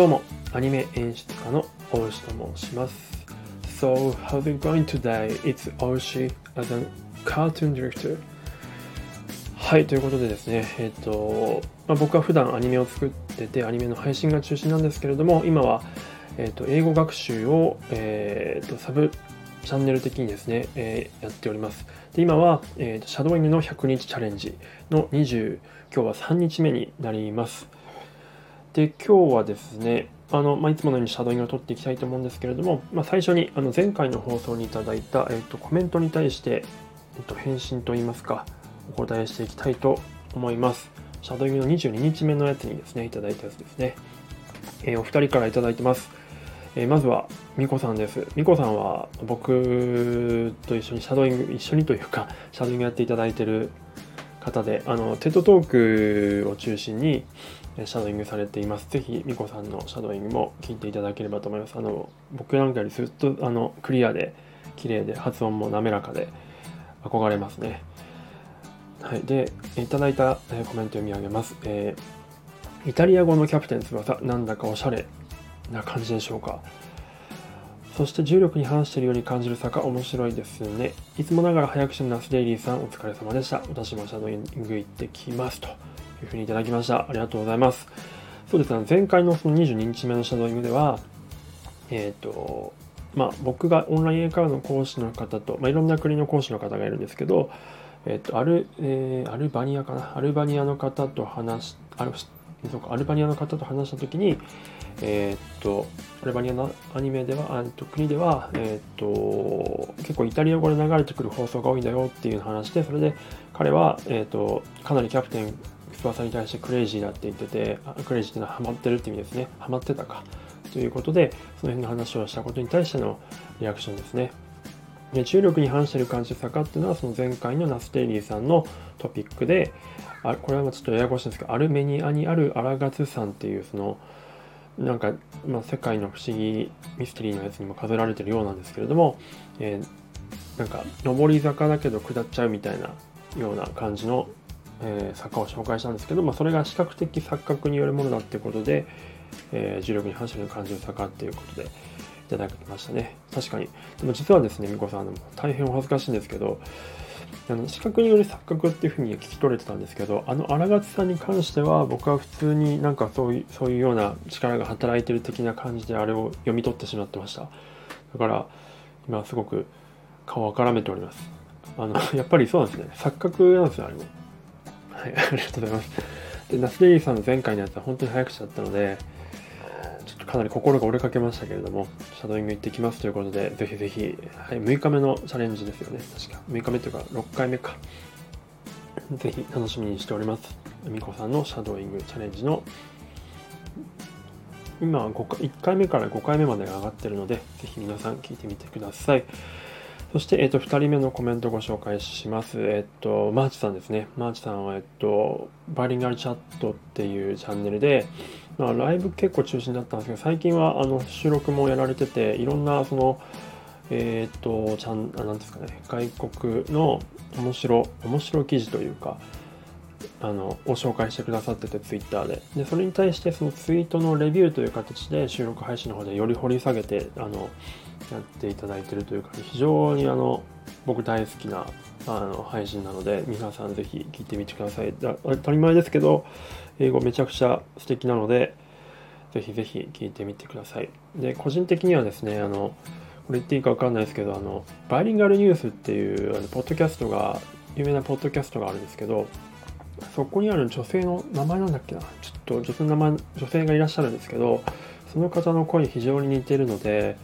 どうも、アニメ演出家の大石と申します。So, how's it going today? It's Oishi as a cartoon director. はい、ということでですね、えっ、と、まあ、僕は普段アニメを作ってて、アニメの配信が中心なんですけれども、今は、えっ、と、英語学習を、えっ、と、サブチャンネル的にですね、えー、やっております。で今は、えーと、シャドウイングの100日チャレンジの20、今日は3日目になります。で、今日はですね、あのまあ、いつものようにシャドウイングを取っていきたいと思うんですけれども、まあ、最初にあの前回の放送にいただいた、えーと、コメントに対して、えーと、返信といいますか、お答えしていきたいと思います。シャドウイングの22日目のやつにですね、いただいたやつですね。えー、お二人からいただいてます。えー、まずは、みこさんです。みこさんは僕と一緒にシャドウイング、一緒にというか、シャドウイングやっていただいてる方で、あの、 TED Talk を中心にシャドウイングされています。ぜひ、みこさんのシャドウイングも聞いていただければと思います。あの、僕なんかよりずっと、あの、クリアで、綺麗で、発音も滑らかで、憧れますね。はい。で、いただいたコメント読み上げます。えー、イタリア語のキャプテン翼、なんだかおしゃれな感じでしょうか。そして重力に反しているように感じる坂面白いですね。いつもながら早口の Nas Daily さんお疲れ様でした。私もシャドウイング行ってきますというふうにいただきました。ありがとうございます。そうですね、前回のその22日目のシャドウイングでは、えっ、ー、と、まあ僕がオンライン英会話の講師の方と、まあ、いろんな国の講師の方がいるんですけど、えっ、ー、と、アル、えー、アルバニアかな？アルバニアの方と話し、あそうかアルバニアの方と話した時に、えー、っとアルバニアのアニメではあと国では、えー、っと結構イタリア語で流れてくる放送が多いんだよっていう話でそれで彼は、えー、っとかなりキャプテン翼に対してクレイジーだって言っててクレイジーっていうのはハマってるって意味ですね。ハマってたか。ということでその辺の話をしたことに対してのリアクションですね。で重力に反してる感じ坂っていうのはその前回の Nas Daily さんのトピックであこれはちょっとややこしいんですけどアルメニアにあるアラガツ山っていうそのなんか、まあ、世界の不思議ミステリーのやつにも飾られてるようなんですけれども、えー、なんか上り坂だけど下っちゃうみたいなような感じの、えー、坂を紹介したんですけど、まあ、それが視覚的錯覚によるものだっていうことで、えー、重力に反射る感じる坂っていうことでいただきましたね。確かに。でも実はですねみこさん大変お恥ずかしいんですけどあの視覚による錯覚っていうふうに聞き取れてたんですけどあの荒勝さんに関しては僕は普通になんかそういうそういうような力が働いてる的な感じであれを読み取ってしまってました。だから今すごく顔をからめております。あの やっぱりそうなんですね。錯覚なんですよあれも。はいありがとうございます。でナスデリーさんの前回のやつは本当に早口だったのでかなり心が折れかけましたけれども、シャドウイング行ってきますということで、ぜひぜひ、はい、6日目のチャレンジですよね。確か。6日目というか、6回目か。ぜひ楽しみにしております。みこさんのシャドウイングチャレンジの、今は1回目から5回目までが上がってるので、ぜひ皆さん聞いてみてください。そして、えっ、と、2人目のコメントをご紹介します。えっ、と、マーチさんですね。マーチさんは、えっ、と、バイリンガルチャットっていうチャンネルで、まあ、ライブ結構中心だったんですけど、最近はあの収録もやられてて、いろんなその、えっ、と、ちゃん、なんですかね、外国の面白、面白記事というか、あの、を紹介してくださってて、ツイッターで。で、それに対して、そのツイートのレビューという形で収録配信の方でより掘り下げて、あの、やっていただいてるというか、非常にあの、僕大好きなあの配信なので、皆さんぜひ聞いてみてください。当たり前ですけど、英語めちゃくちゃ素敵なので、ぜひぜひ聞いてみてください。で、個人的にはですね、あの、これ言っていいかわかんないですけど、あの、バイリンガルニュースっていうあのポッドキャストが、有名なポッドキャストがあるんですけど、そこにある女性の名前なんだっけな、ちょっと女性の名前、女性がいらっしゃるんですけど、その方の声に非常に似てるので、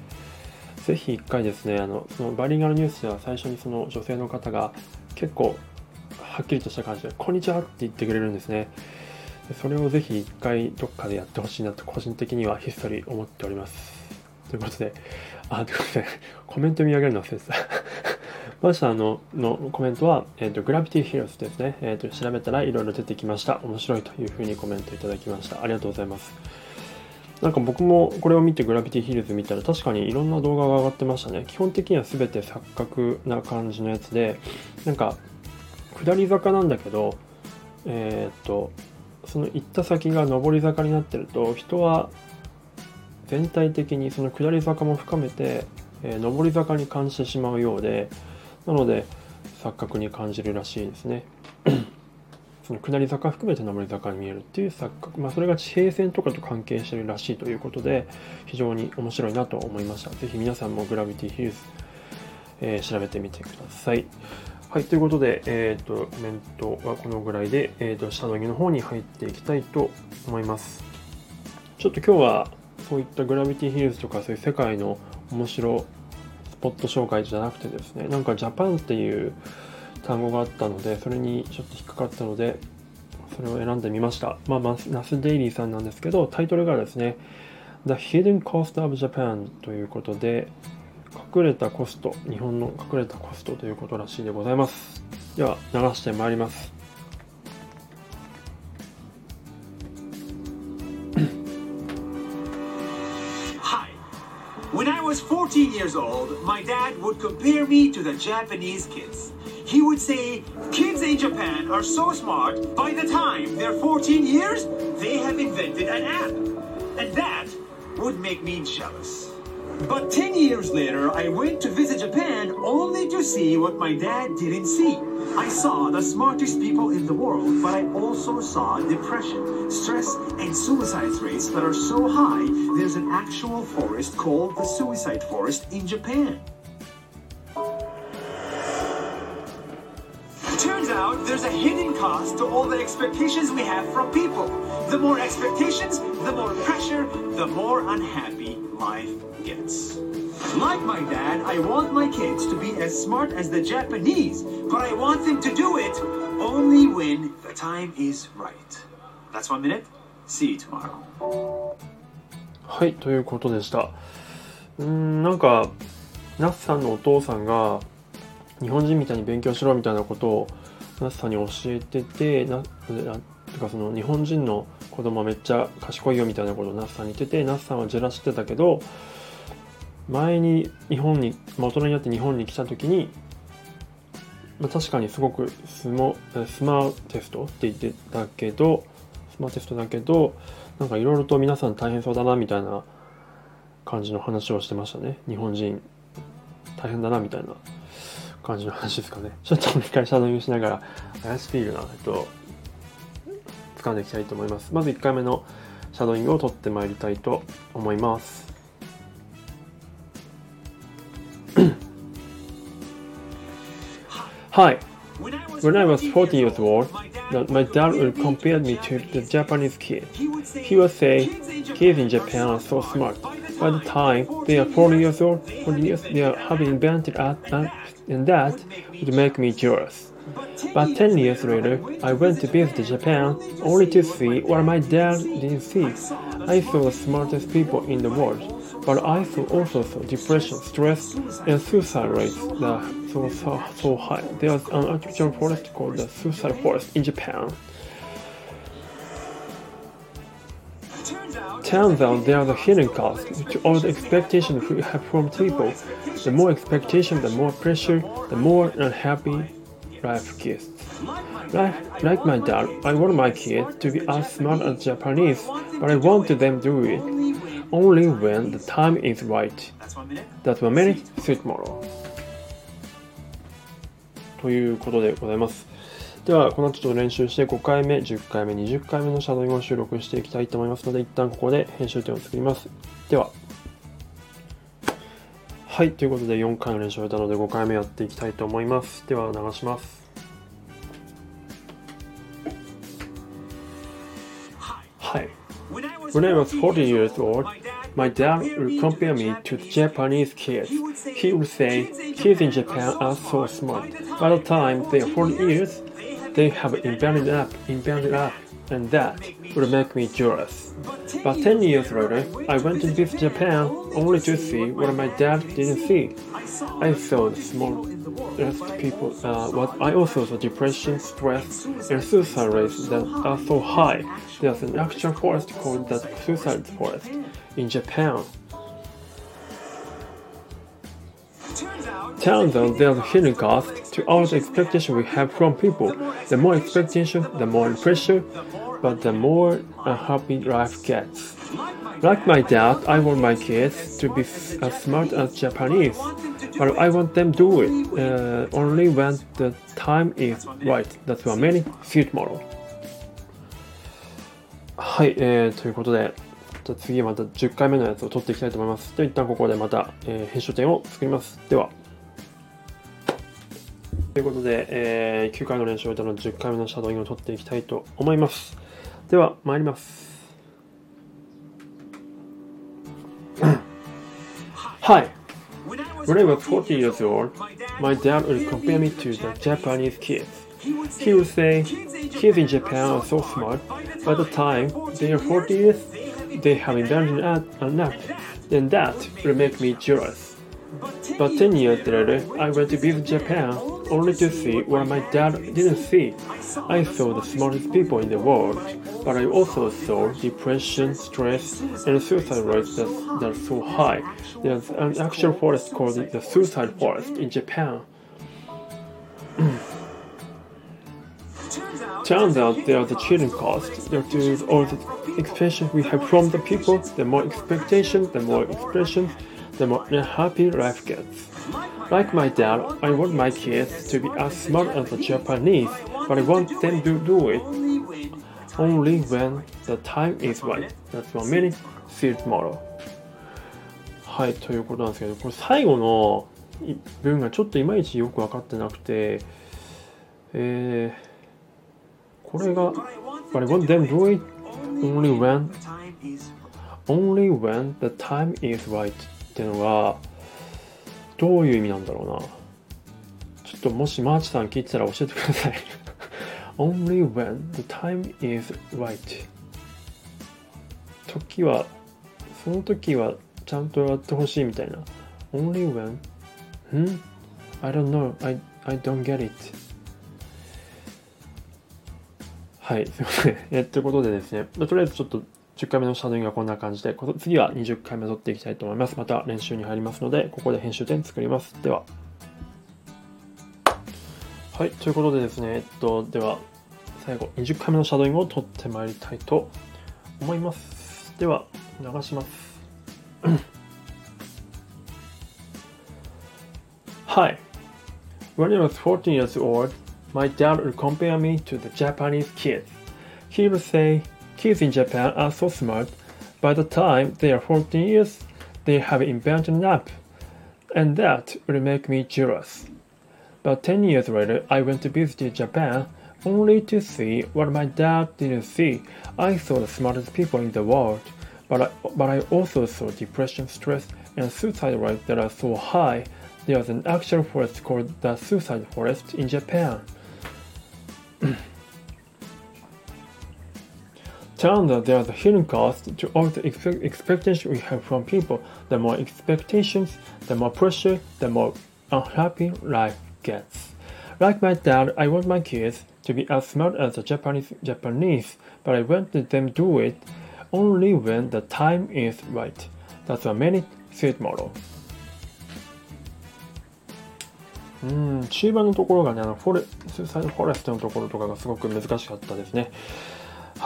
ぜひ一回ですね、あの、そのバイリンガルニュースでは最初にその女性の方が結構はっきりとした感じで、こんにちはって言ってくれるんですね。それをぜひ一回どっかでやってほしいなと個人的にはひっそり思っております。ということで、あ、ということで、コメント見上げるの忘れてた。まずあの、のコメントは、え、ー、と、グラビティヒルズですね。え、ー、と、調べたらいろいろ出てきました。面白いというふうにコメントいただきました。ありがとうございます。なんか僕もこれを見てグラビティヒルズ見たら確かにいろんな動画が上がってましたね。基本的には全て錯覚な感じのやつで、なんか、下り坂なんだけど、えっ、と、その行った先が上り坂になってると人は全体的にその下り坂も深めて、えー、上り坂に感じてしまうようでなので錯覚に感じるらしいですねその下り坂含めて上り坂に見えるっていう錯覚、まあ、それが地平線とかと関係してるらしいということで非常に面白いなと思いました。是非皆さんもグラビティヒルズ、えー、調べてみてください。はい、ということで、えっ、ー、と、コメントはこのぐらいで、えっ、ー、と、下の着の方に入っていきたいと思います。ちょっと今日は、そういったグラビティヒルズとか、そういう世界の面白スポット紹介じゃなくてですね、なんかジャパンっていう単語があったので、それにちょっと引っかかったので、それを選んでみました。まあ、ナス・デイリーさんなんですけど、タイトルがですね、The Hidden Cost of Japan ということで、隠れたコスト、日本の隠れたコストということらしいでございます。では、流してまいります。When I was 14 years old, my dad would compare me to the Japanese kids. He would say, Kids in Japan are so smart, by the time they're 14 years, they have invented an app. And that would make me jealous. But 10 years later, I went to visit Japan only to see what my dad didn't see. I saw the smartest people in the world, but I also saw depression, stress, and suicide rates that are so high, there's an actual forest called the suicide forest in Japan. out there's a hidden cost to all the expectations we have from people. The more expectations, the more pressure, the more unhappy life gets. Like my dad, I want my kids to be as smart as the Japanese, but I want them to do it only when the time is right. That's one minute. See you tomorrow. はい、ということでした。うん、なんか、ナスさんのお父さんが日本人みたいに勉強しろみたいなことを ナスさんに教えてて、な、てかその日本人の子供はめっちゃ賢いよみたいなことをナスさんに言ってて、ナスさんはジェラ知ってたけど、前に日本に、まあ、大人になって日本に来た時に、まあ、確かにすごくスモスマーテストって言ってたけどスマーテストだけどなんかいろいろと皆さん大変そうだなみたいな感じの話をしてましたね。日本人大変だなみたいな。感じの話ですかねちょっと一回シャドウイングしながら怪しすぎるなえっと掴んでいきたいと思いますまず1回目のシャドウイングを取ってまいりたいと思います Hi. When I was 14 years old, my dad would compare me to the Japanese kid. He would say, kids in Japan are so smart. By the time they are 40 years old, 40 years, they are having invented art, and that would make me jealous. But 10 years later, I went to visit Japan only to see what my dad didn't see. I saw the smartest people in the world, but I saw also saw depression, stress, and suicide rates that so, so, so high. There's an artificial forest called the suicide forest in Japan. Turns out there are a hidden cost to all the expectations we have from people. The more expectation, the more pressure, the more unhappy life gets. Like, like my dad, I want my kids to be as smart as Japanese, but I want them to do it only when the time is right. That's one minute, see you tomorrow. ということでございます。 では、この後ちょっと練習して5回目、10回目、20回目のシャドウイングを収録していきたいと思いますので、一旦ここで編集点を作ります。では、はい、ということで4回の練習を終えたので5回目やっていきたいと思います。では、流します。はい。When I was 40 years old, my dad would compare me to the Japanese kids. He would say, kids in Japan are so smart. By the time they are 40 years, they have invented up, invented up, and that would make me jealous. But 10 years later, I went to visit Japan only to see what my dad didn't see. I saw the small people, uh, what I also saw depression, stress, and suicide rates that are so high. There's an actual forest called the suicide forest in Japan. Turns out there's a hidden cost to all the expectation we have from people. The more expectation, the more pressure, but the more unhappy life gets. Like my dad, I want my kids to be as smart as Japanese, but I want them to do it uh, only when the time is right. That's what many see tomorrow. はい、えー、ということで、じゃ次また10回目のやつを撮っていきたいと思います。で、一旦ここでまた、えー編集点を作ります。では。ということで、えー9回の練習を終えたので10回目のシャドウイングを取っていきたいと思います。では、参ります。Hi. When I was 40 years old, my dad would compare me to the Japanese kids. He would say, kids in Japan are so smart. By the time they are 40 years, they have invented an an app. Then that would make me jealous. But 10 years later, I went to visit Japan only to see what my dad didn't see. I saw the smartest people in the world, but I also saw depression, stress, and suicide rates that, that are so high. There's an actual forest called the suicide forest in Japan. Turns out there's a cheating cost. There is all the expectations we have from the people. The more expectations, the more expressions, the more unhappy life gets. Like my dad, I want my kids to be as smart as the Japanese, but I want them to do it only when the time is right. That's one minute, see it tomorrow. はい、ということなんですけど、これ最後の文がちょっといまいちよく分かってなくて、えー、これが、But I want them to do it only when, only when the time is right っていうのが、どういう意味なんだろうな。ちょっともしマーチさん聞いてたら教えてください。only when the time is right 時は、その時はちゃんとやってほしいみたいな。only when? ん ?I don't know. I, I don't get it. はい、すいません。えということでですね、とりあえずちょっと10回目のシャドウイングはこんな感じで、次は20回目取っていきたいと思います。また練習に入りますので、ここで編集点作ります。では。はい、ということでですね、えっと、では、最後、20回目のシャドウイングを取ってまいりたいと思います。では、流します。Hi. When I was 14 years old, my dad would compare me to the Japanese kids. He would say, kids in Japan are so smart. By the time they are 14 years, they have invented an app. And that would make me jealous. But 10 years later, I went to visit Japan only to see what my dad didn't see. I saw the smartest people in the world, but I, but I also saw depression, stress, and suicide rates that are so high. There's an actual forest called the suicide forest in Japan. Turns out there's a hidden cost to all the expe- expectations we have from people. The more expectations, the more pressure, the more unhappy life gets. Like my dad, I want my kids to be as smart as the Japanese Japanese, but I want them to do it only when the time is right. That's a minute suit model. うん、中盤のところがね、あのフォレスーサイドフォレストのところとかがすごく難しかったですね。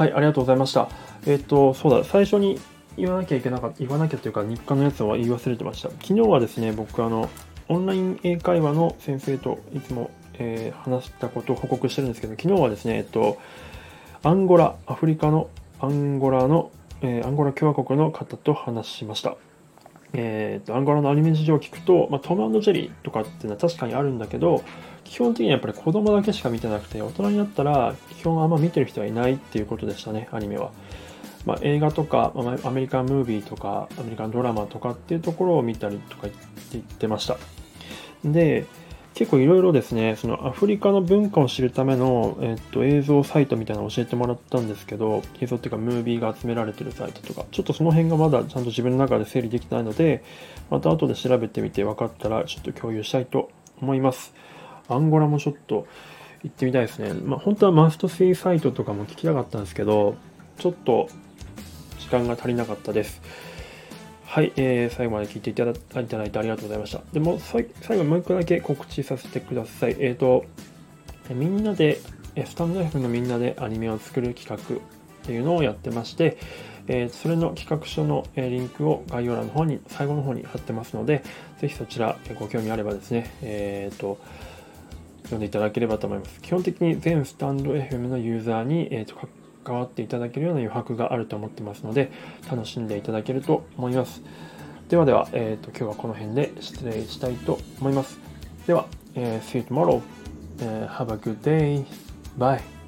はい、ありがとうございました。えっ、と、そうだ、最初に言わなきゃいけなかった、言わなきゃというか、日課のやつは言い忘れてました。昨日はですね、僕、あの、オンライン英会話の先生といつも、えー話したことを報告してるんですけど、昨日はですね、えっと、アンゴラ、アフリカのアンゴラの、えーアンゴラ共和国の方と話しました。えーとアンゴラのアニメ事情を聞くと、まあ、トムジェリーとかっていうのは確かにあるんだけど基本的にはやっぱり子供だけしか見てなくて大人になったら基本あんま見てる人はいないっていうことでしたねアニメは、まあ、映画とかアメリカンムービーとかアメリカンドラマとかっていうところを見たりとか言ってました。で結構いろいろですねそのアフリカの文化を知るための、えっと映像サイトみたいなのを教えてもらったんですけど映像っていうかムービーが集められてるサイトとか。ちょっとその辺がまだちゃんと自分の中で整理できてないのでまた後で調べてみて分かったらちょっと共有したいと思います。アンゴラもちょっと行ってみたいですね。まあ本当はマストシーサイトとかも聞きたかったんですけどちょっと時間が足りなかったです。はい、えー最後まで聞いていただいただいてありがとうございました。でも、最後もう一個だけ告知させてください。えっ、と、えみんなで、えスタンド F のみんなでアニメを作る企画っていうのをやってまして、えーそれの企画書の、えーリンクを概要欄の方に、最後の方に貼ってますので、ぜひそちら、えーご興味あればですね、えーと、読んでいただければと思います。基本的に全スタンド FM のユーザーに、えーと関わっていただけるような余白があると思ってますので、楽しんでいただけると思います。ではでは、えーと今日はこの辺で失礼したいと思います。では、えー See you tomorrow. えー have a good day. Bye.